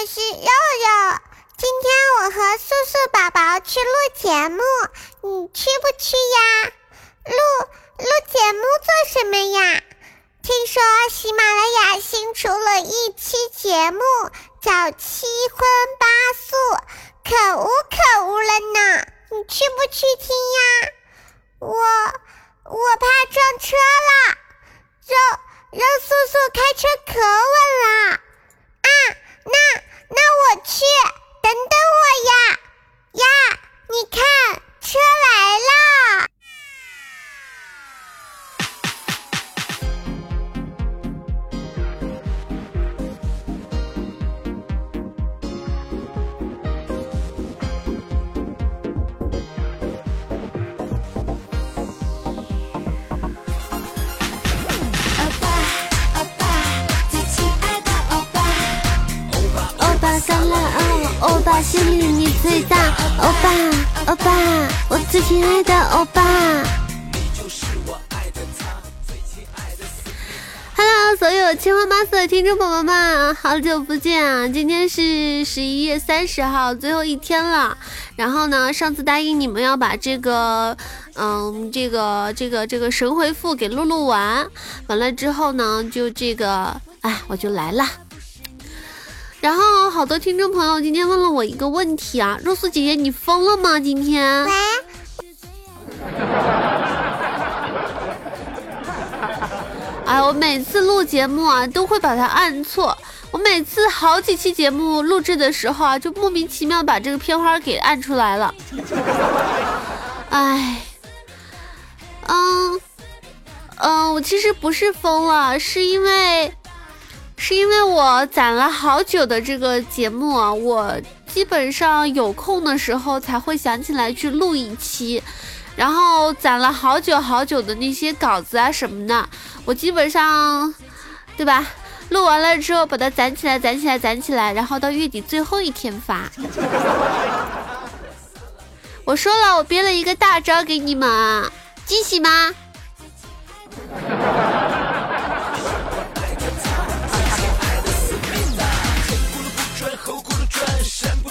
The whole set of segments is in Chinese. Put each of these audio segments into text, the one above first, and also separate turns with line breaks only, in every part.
我是肉肉。今天我和素素宝宝去录节目，你去不去呀？录录节目做什么呀？听说喜马拉雅新出了一期节目，叫《七荤八素》，可恶可恶了呢。你去不去听呀？我我怕撞车了，肉。肉素素开车可稳了啊！那那我去，等等我呀呀！你看，车来了。
最大。欧巴，欧巴，我最亲爱的欧巴。Hello，所有千花八色的听众宝宝们，好久不见啊！今天是十一月三十号，最后一天了。然后呢，上次答应你们要把这个，嗯，这个这个这个神回复给录录完，完了之后呢，就这个，哎，我就来了。然后好多听众朋友今天问了我一个问题啊，肉丝姐姐你疯了吗？今天？
喂。
哎，我每次录节目啊都会把它按错，我每次好几期节目录制的时候啊，就莫名其妙把这个片花给按出来了。哎，嗯嗯，我其实不是疯了，是因为。是因为我攒了好久的这个节目啊，我基本上有空的时候才会想起来去录一期，然后攒了好久好久的那些稿子啊什么的，我基本上，对吧？录完了之后把它攒起来，攒起来，攒起来，然后到月底最后一天发。我说了，我编了一个大招给你们，惊喜吗？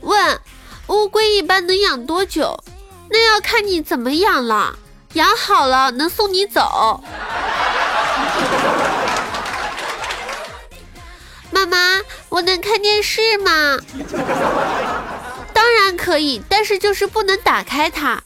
问乌龟一般能养多久？那要看你怎么养了。养好了能送你走。妈妈，我能看电视吗？当然可以，但是就是不能打开它。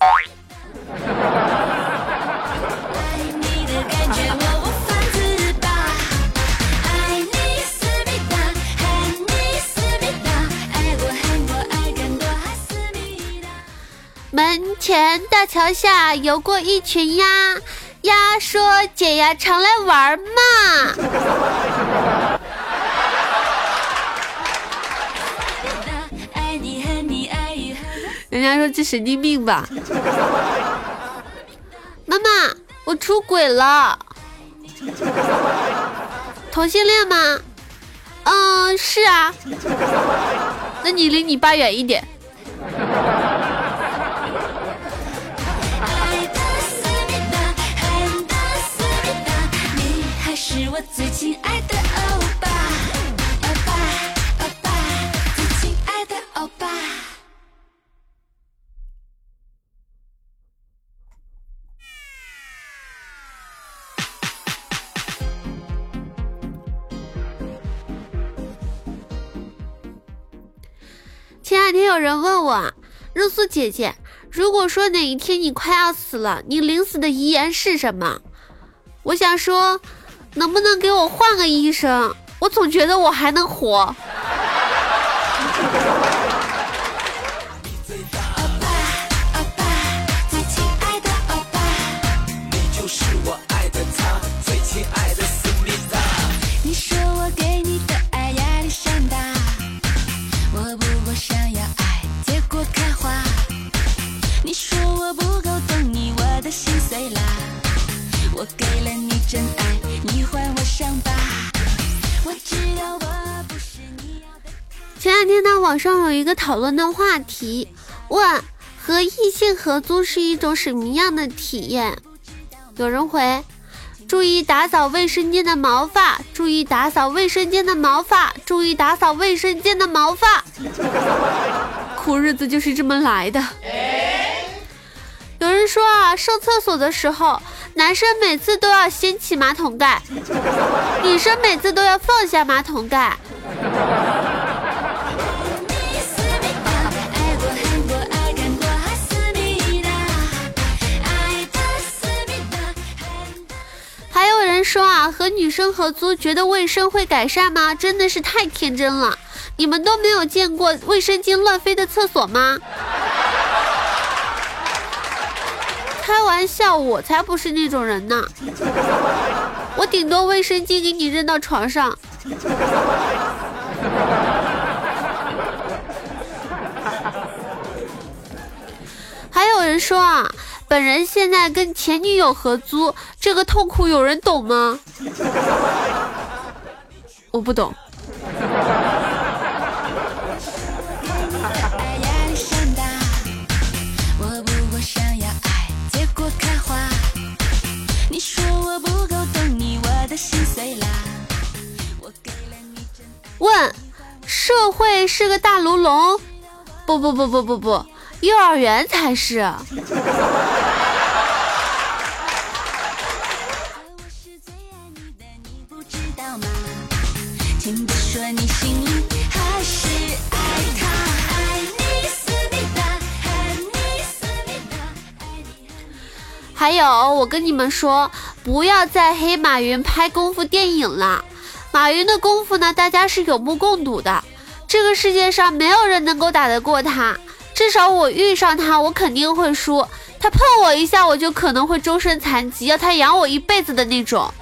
门前大桥下游过一群鸭，鸭说：“姐呀，常来玩嘛。”人家说这神经病吧？妈妈，我出轨了，同性恋吗？嗯，是啊。那你离你爸远一点。是我最亲爱的欧巴，欧巴，欧巴，最亲爱的欧巴。前两天有人问我，肉素姐姐，如果说哪一天你快要死了，你临死的遗言是什么？我想说。能不能给我换个医生？我总觉得我还能活。最亲爱的欧巴，你就是我上有一个讨论的话题，问和异性合租是一种什么样的体验？有人回。注意打扫卫生间的毛发，注意打扫卫生间的毛发，注意打扫卫生间的毛发。苦日子就是这么来的。有人说啊，上厕所的时候，男生每次都要掀起马桶盖，女生每次都要放下马桶盖。说啊，和女生合租觉得卫生会改善吗？真的是太天真了！你们都没有见过卫生巾乱飞的厕所吗？开玩笑，我才不是那种人呢！我顶多卫生巾给你扔到床上。还有人说啊。本人现在跟前女友合租，这个痛苦有人懂吗？我不懂。问：社会是个大炉笼？不不不不不不，幼儿园才是。还有，我跟你们说，不要再黑马云拍功夫电影了。马云的功夫呢，大家是有目共睹的。这个世界上没有人能够打得过他，至少我遇上他，我肯定会输。他碰我一下，我就可能会终身残疾，要他养我一辈子的那种。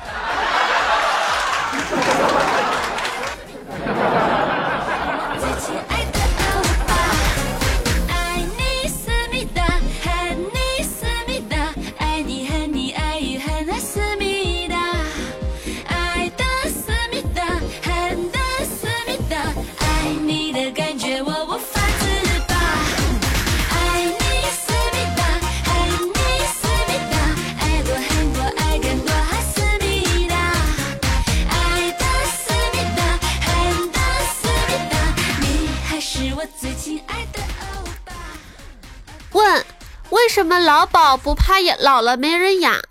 那老保不怕养老了没人养？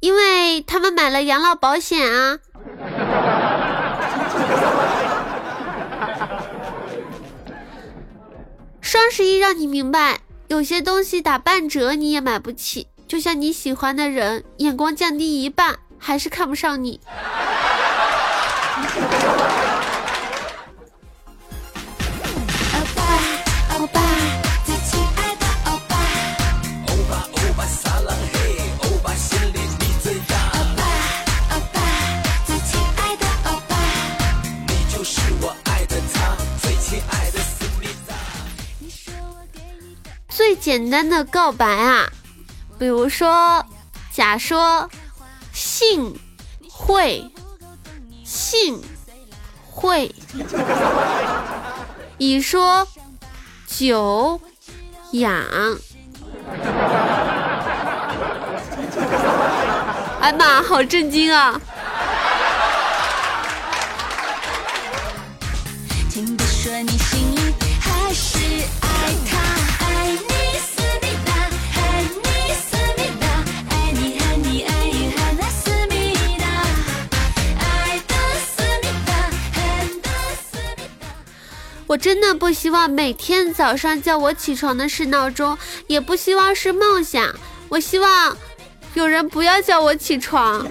因为他们买了养老保险啊！双十一让你明白，有些东西打半折你也买不起，就像你喜欢的人，眼光降低一半，还是看不上你。简单的告白啊，比如说，甲说性会性会，乙说久痒，哎妈，好震惊啊。听说你心里还是爱他！我真的不希望每天早上叫我起床的是闹钟，也不希望是梦想。我希望有人不要叫我起床。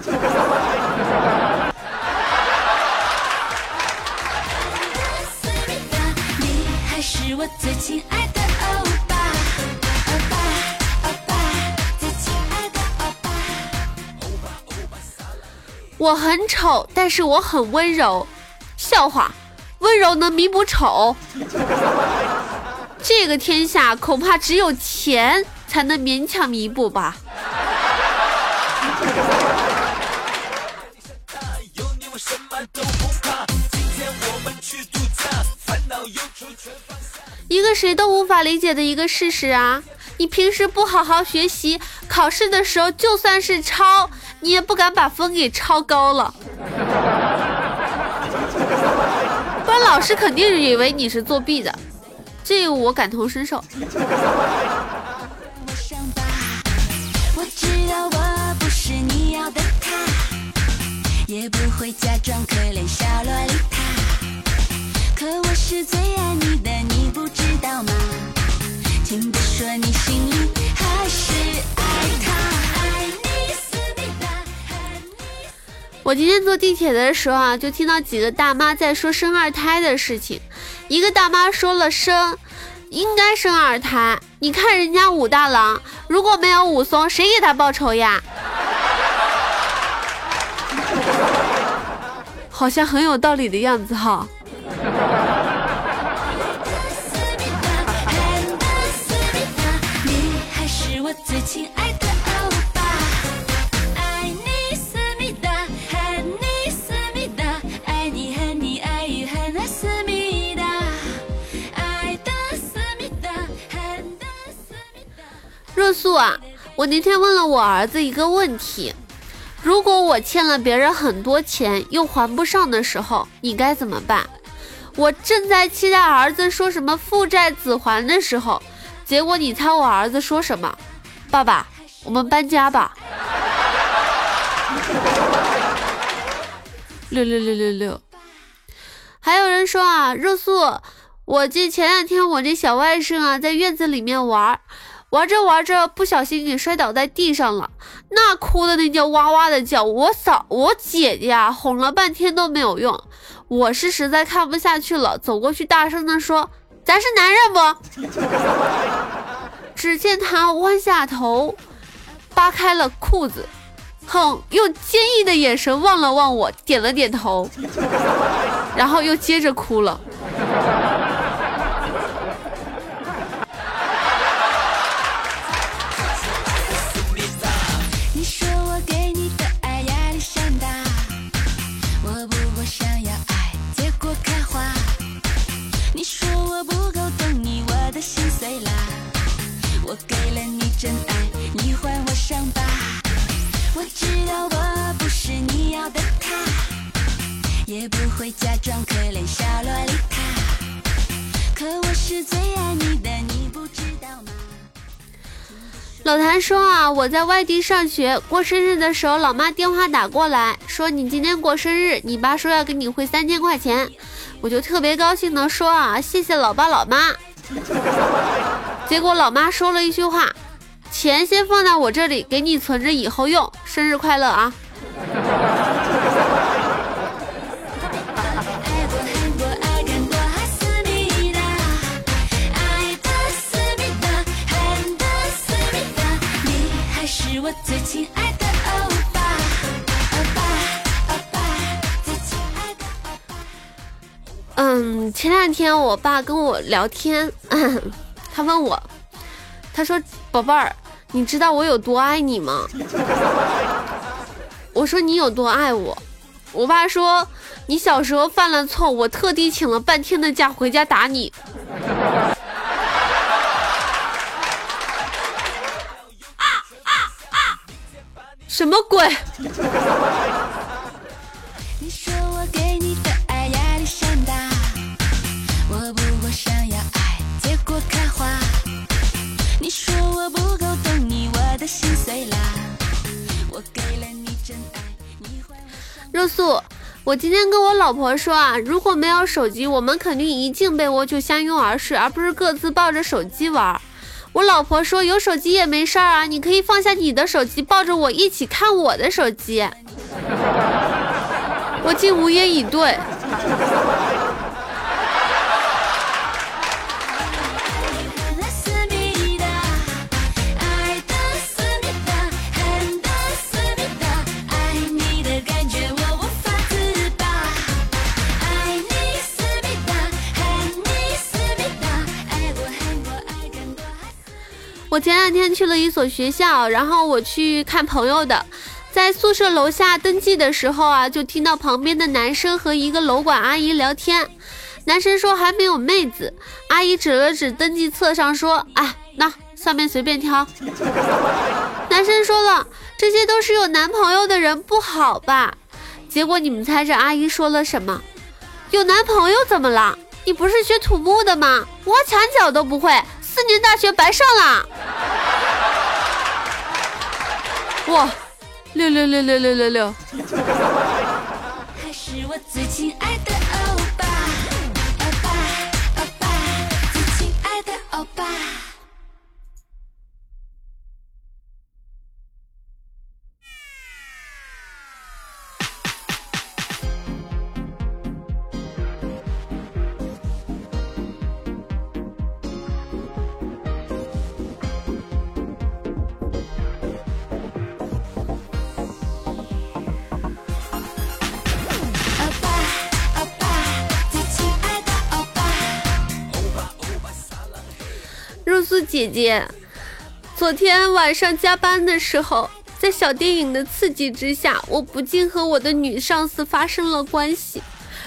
我很丑，但是我很温柔。笑话。温柔能弥补丑。这个天下恐怕只有钱才能勉强弥补吧。一个谁都无法理解的一个事实啊！你平时不好好学习，考试的时候就算是抄，你也不敢把分给抄高了。老师肯定以为你是作弊的。这我感同身受。也不会假装可怜小洛丽塔，可我是最爱你的，你不知道吗？听不说你心里我今天坐地铁的时候啊，就听到几个大妈在说生二胎的事情。一个大妈说了生，应该生二胎。你看人家武大郎，如果没有武松，谁给他报仇呀？好像很有道理的样子哈。啊，我那天问了我儿子一个问题。如果我欠了别人很多钱又还不上的时候，你该怎么办？我正在期待儿子说什么父债子还的时候，结果你猜我儿子说什么？爸爸，我们搬家吧。六六六六六。还有人说啊，热素，我这前两天我这小外甥啊在院子里面玩。玩着玩着，不小心给摔倒在地上了，那哭的那叫哇哇的叫。我嫂，我姐姐啊，哄了半天都没有用。我是实在看不下去了，走过去大声的说：“咱是男人不？” 只见他弯下头，扒开了裤子，哼，用坚毅的眼神望了望我，点了点头，然后又接着哭了。知道我不是你要的他也不会假装可怜小洛丽塔，可我是最爱你的，你不知道吗？老谭说啊，我在外地上学，过生日的时候，老妈电话打过来，说你今天过生日，你爸说要给你汇三千块钱，我就特别高兴的说啊，谢谢老爸老妈。结果老妈说了一句话，钱先放在我这里，给你存着以后用，生日快乐啊！嗯，前两天我爸跟我聊天，他问我，他说：“宝贝儿，你知道我有多爱你吗？”我说：“你有多爱我？”我爸说：“你小时候犯了错，我特地请了半天的假回家打你。”啊啊啊什么鬼？热素，我今天跟我老婆说啊，如果没有手机，我们肯定一进被窝就相拥而睡，而不是各自抱着手机玩。我老婆说有手机也没事儿啊，你可以放下你的手机，抱着我一起看我的手机。我竟无言以对。我前两天去了一所学校，然后我去看朋友的，在宿舍楼下登记的时候啊，就听到旁边的男生和一个楼管阿姨聊天。男生说还没有妹子，阿姨指了指登记册上说，哎，那上面随便挑。男生说了，这些都是有男朋友的人，不好吧？结果你们猜这阿姨说了什么？有男朋友怎么了？你不是学土木的吗？挖墙脚都不会，四年大学白上了。哇，六六六六六六六。可是我最亲爱的素姐姐，昨天晚上加班的时候，在小电影的刺激之下，我不禁和我的女上司发生了关系。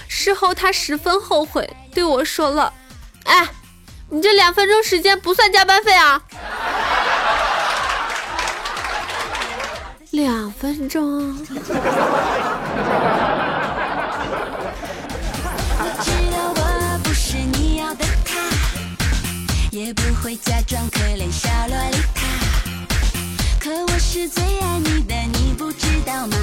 事后她十分后悔，对我说了：“哎，你这两分钟时间不算加班费啊。”两分钟。也不会假装可怜小洛丽塔，可我是最爱你的，你不知道吗？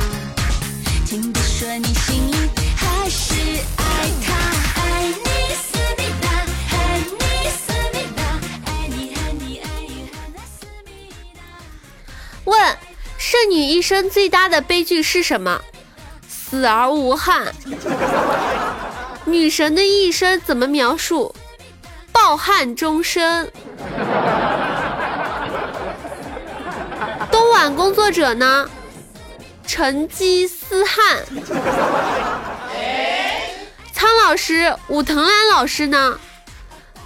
听别说你心里还是爱他，爱你思密达，爱你思密达，爱你爱你爱你爱那思密达。问：剩女一生最大的悲剧是什么？死而无憾。女神的一生怎么描述？抱憾终身，东莞工作者呢？成吉思汗。苍老师、武藤兰老师呢？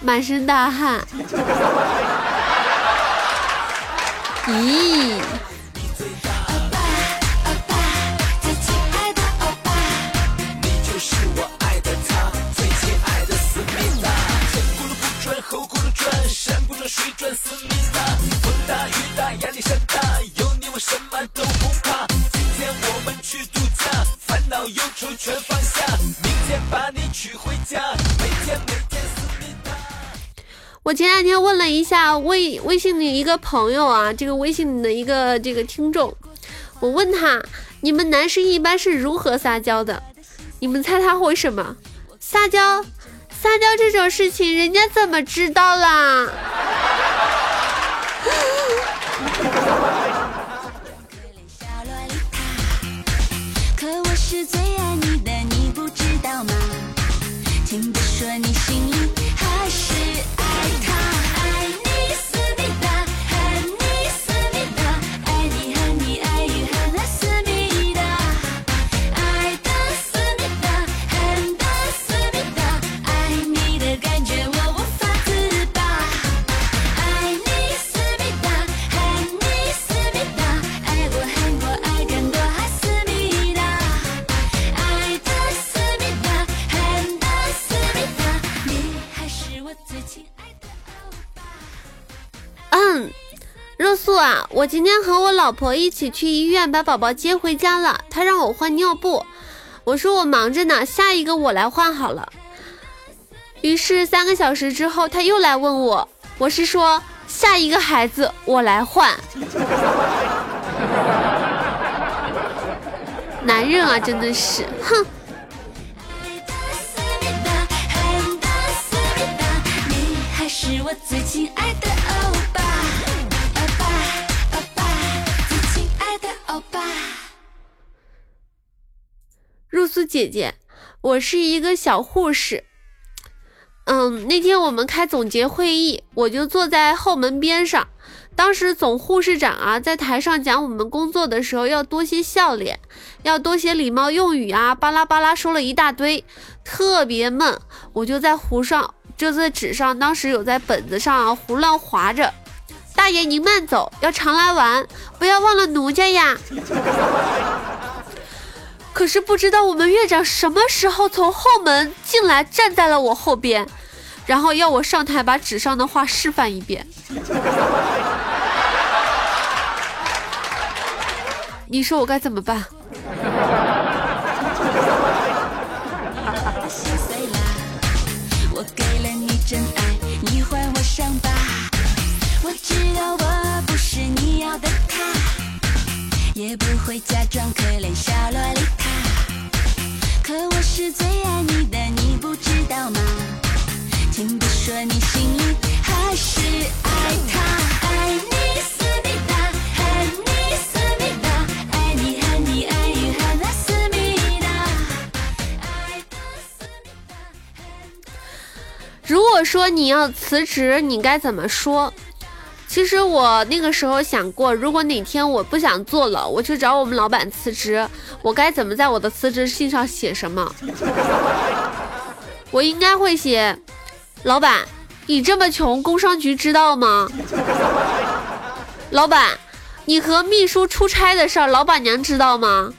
满身大汗。咦？我前两天问了一下微微信里一个朋友啊，这个微信里的一个这个听众，我问他，你们男生一般是如何撒娇的？你们猜他会什么？撒娇？撒娇这种事情，人家怎么知道啦？可我是最我今天和我老婆一起去医院把宝宝接回家了，她让我换尿布，我说我忙着呢，下一个我来换好了。于是三个小时之后，她又来问我，我是说下一个孩子我来换。男人啊，真的是，哼。苏姐姐，我是一个小护士。嗯，那天我们开总结会议，我就坐在后门边上。当时总护士长啊，在台上讲我们工作的时候要多些笑脸，要多些礼貌用语啊，巴拉巴拉说了一大堆，特别闷。我就在胡上，就在纸上，当时有在本子上胡乱划着。大爷您慢走，要常来玩，不要忘了奴家呀。可是不知道我们院长什么时候从后门进来，站在了我后边，然后要我上台把纸上的话示范一遍。你说我该怎么办？也不会假装可怜小萝莉，我是最爱你的，你不知道吗？请别说你心里还是爱他，爱你思密达，爱你思密达，爱你爱你爱你爱那思密达，爱的思密达。如果说你要辞职，你该怎么说？其实我那个时候想过，如果哪天我不想做了，我去找我们老板辞职，我该怎么在我的辞职信上写什么？我应该会写：老板，你这么穷，工商局知道吗？老板，你和秘书出差的事儿，老板娘知道吗？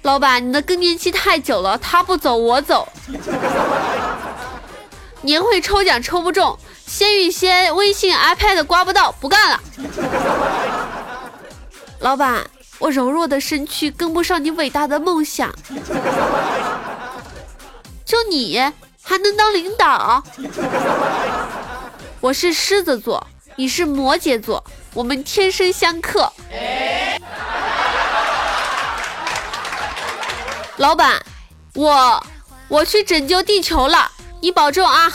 老板，你的更年期太久了，他不走我走。年会抽奖抽不中。鲜芋仙微信 iPad 刮不到，不干了。老板，我柔弱的身躯跟不上你伟大的梦想。就你还能当领导？我是狮子座，你是摩羯座，我们天生相克。老板，我我去拯救地球了，你保重啊。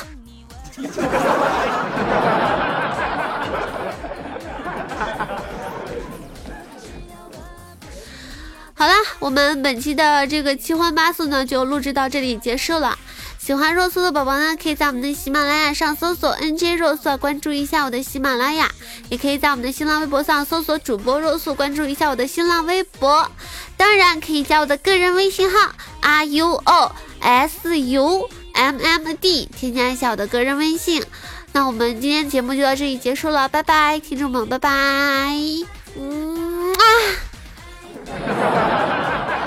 好啦，我们本期的这个七荤八素呢，就录制到这里结束了。喜欢若素的宝宝呢，可以在我们的喜马拉雅上搜索 “nj 若素”，关注一下我的喜马拉雅；也可以在我们的新浪微博上搜索主播若素，关注一下我的新浪微博。当然，可以加我的个人微信号 r u o s u mmd 添加一下我的个人微信。那我们今天节目就到这里结束了拜拜听众们拜拜。嗯啊。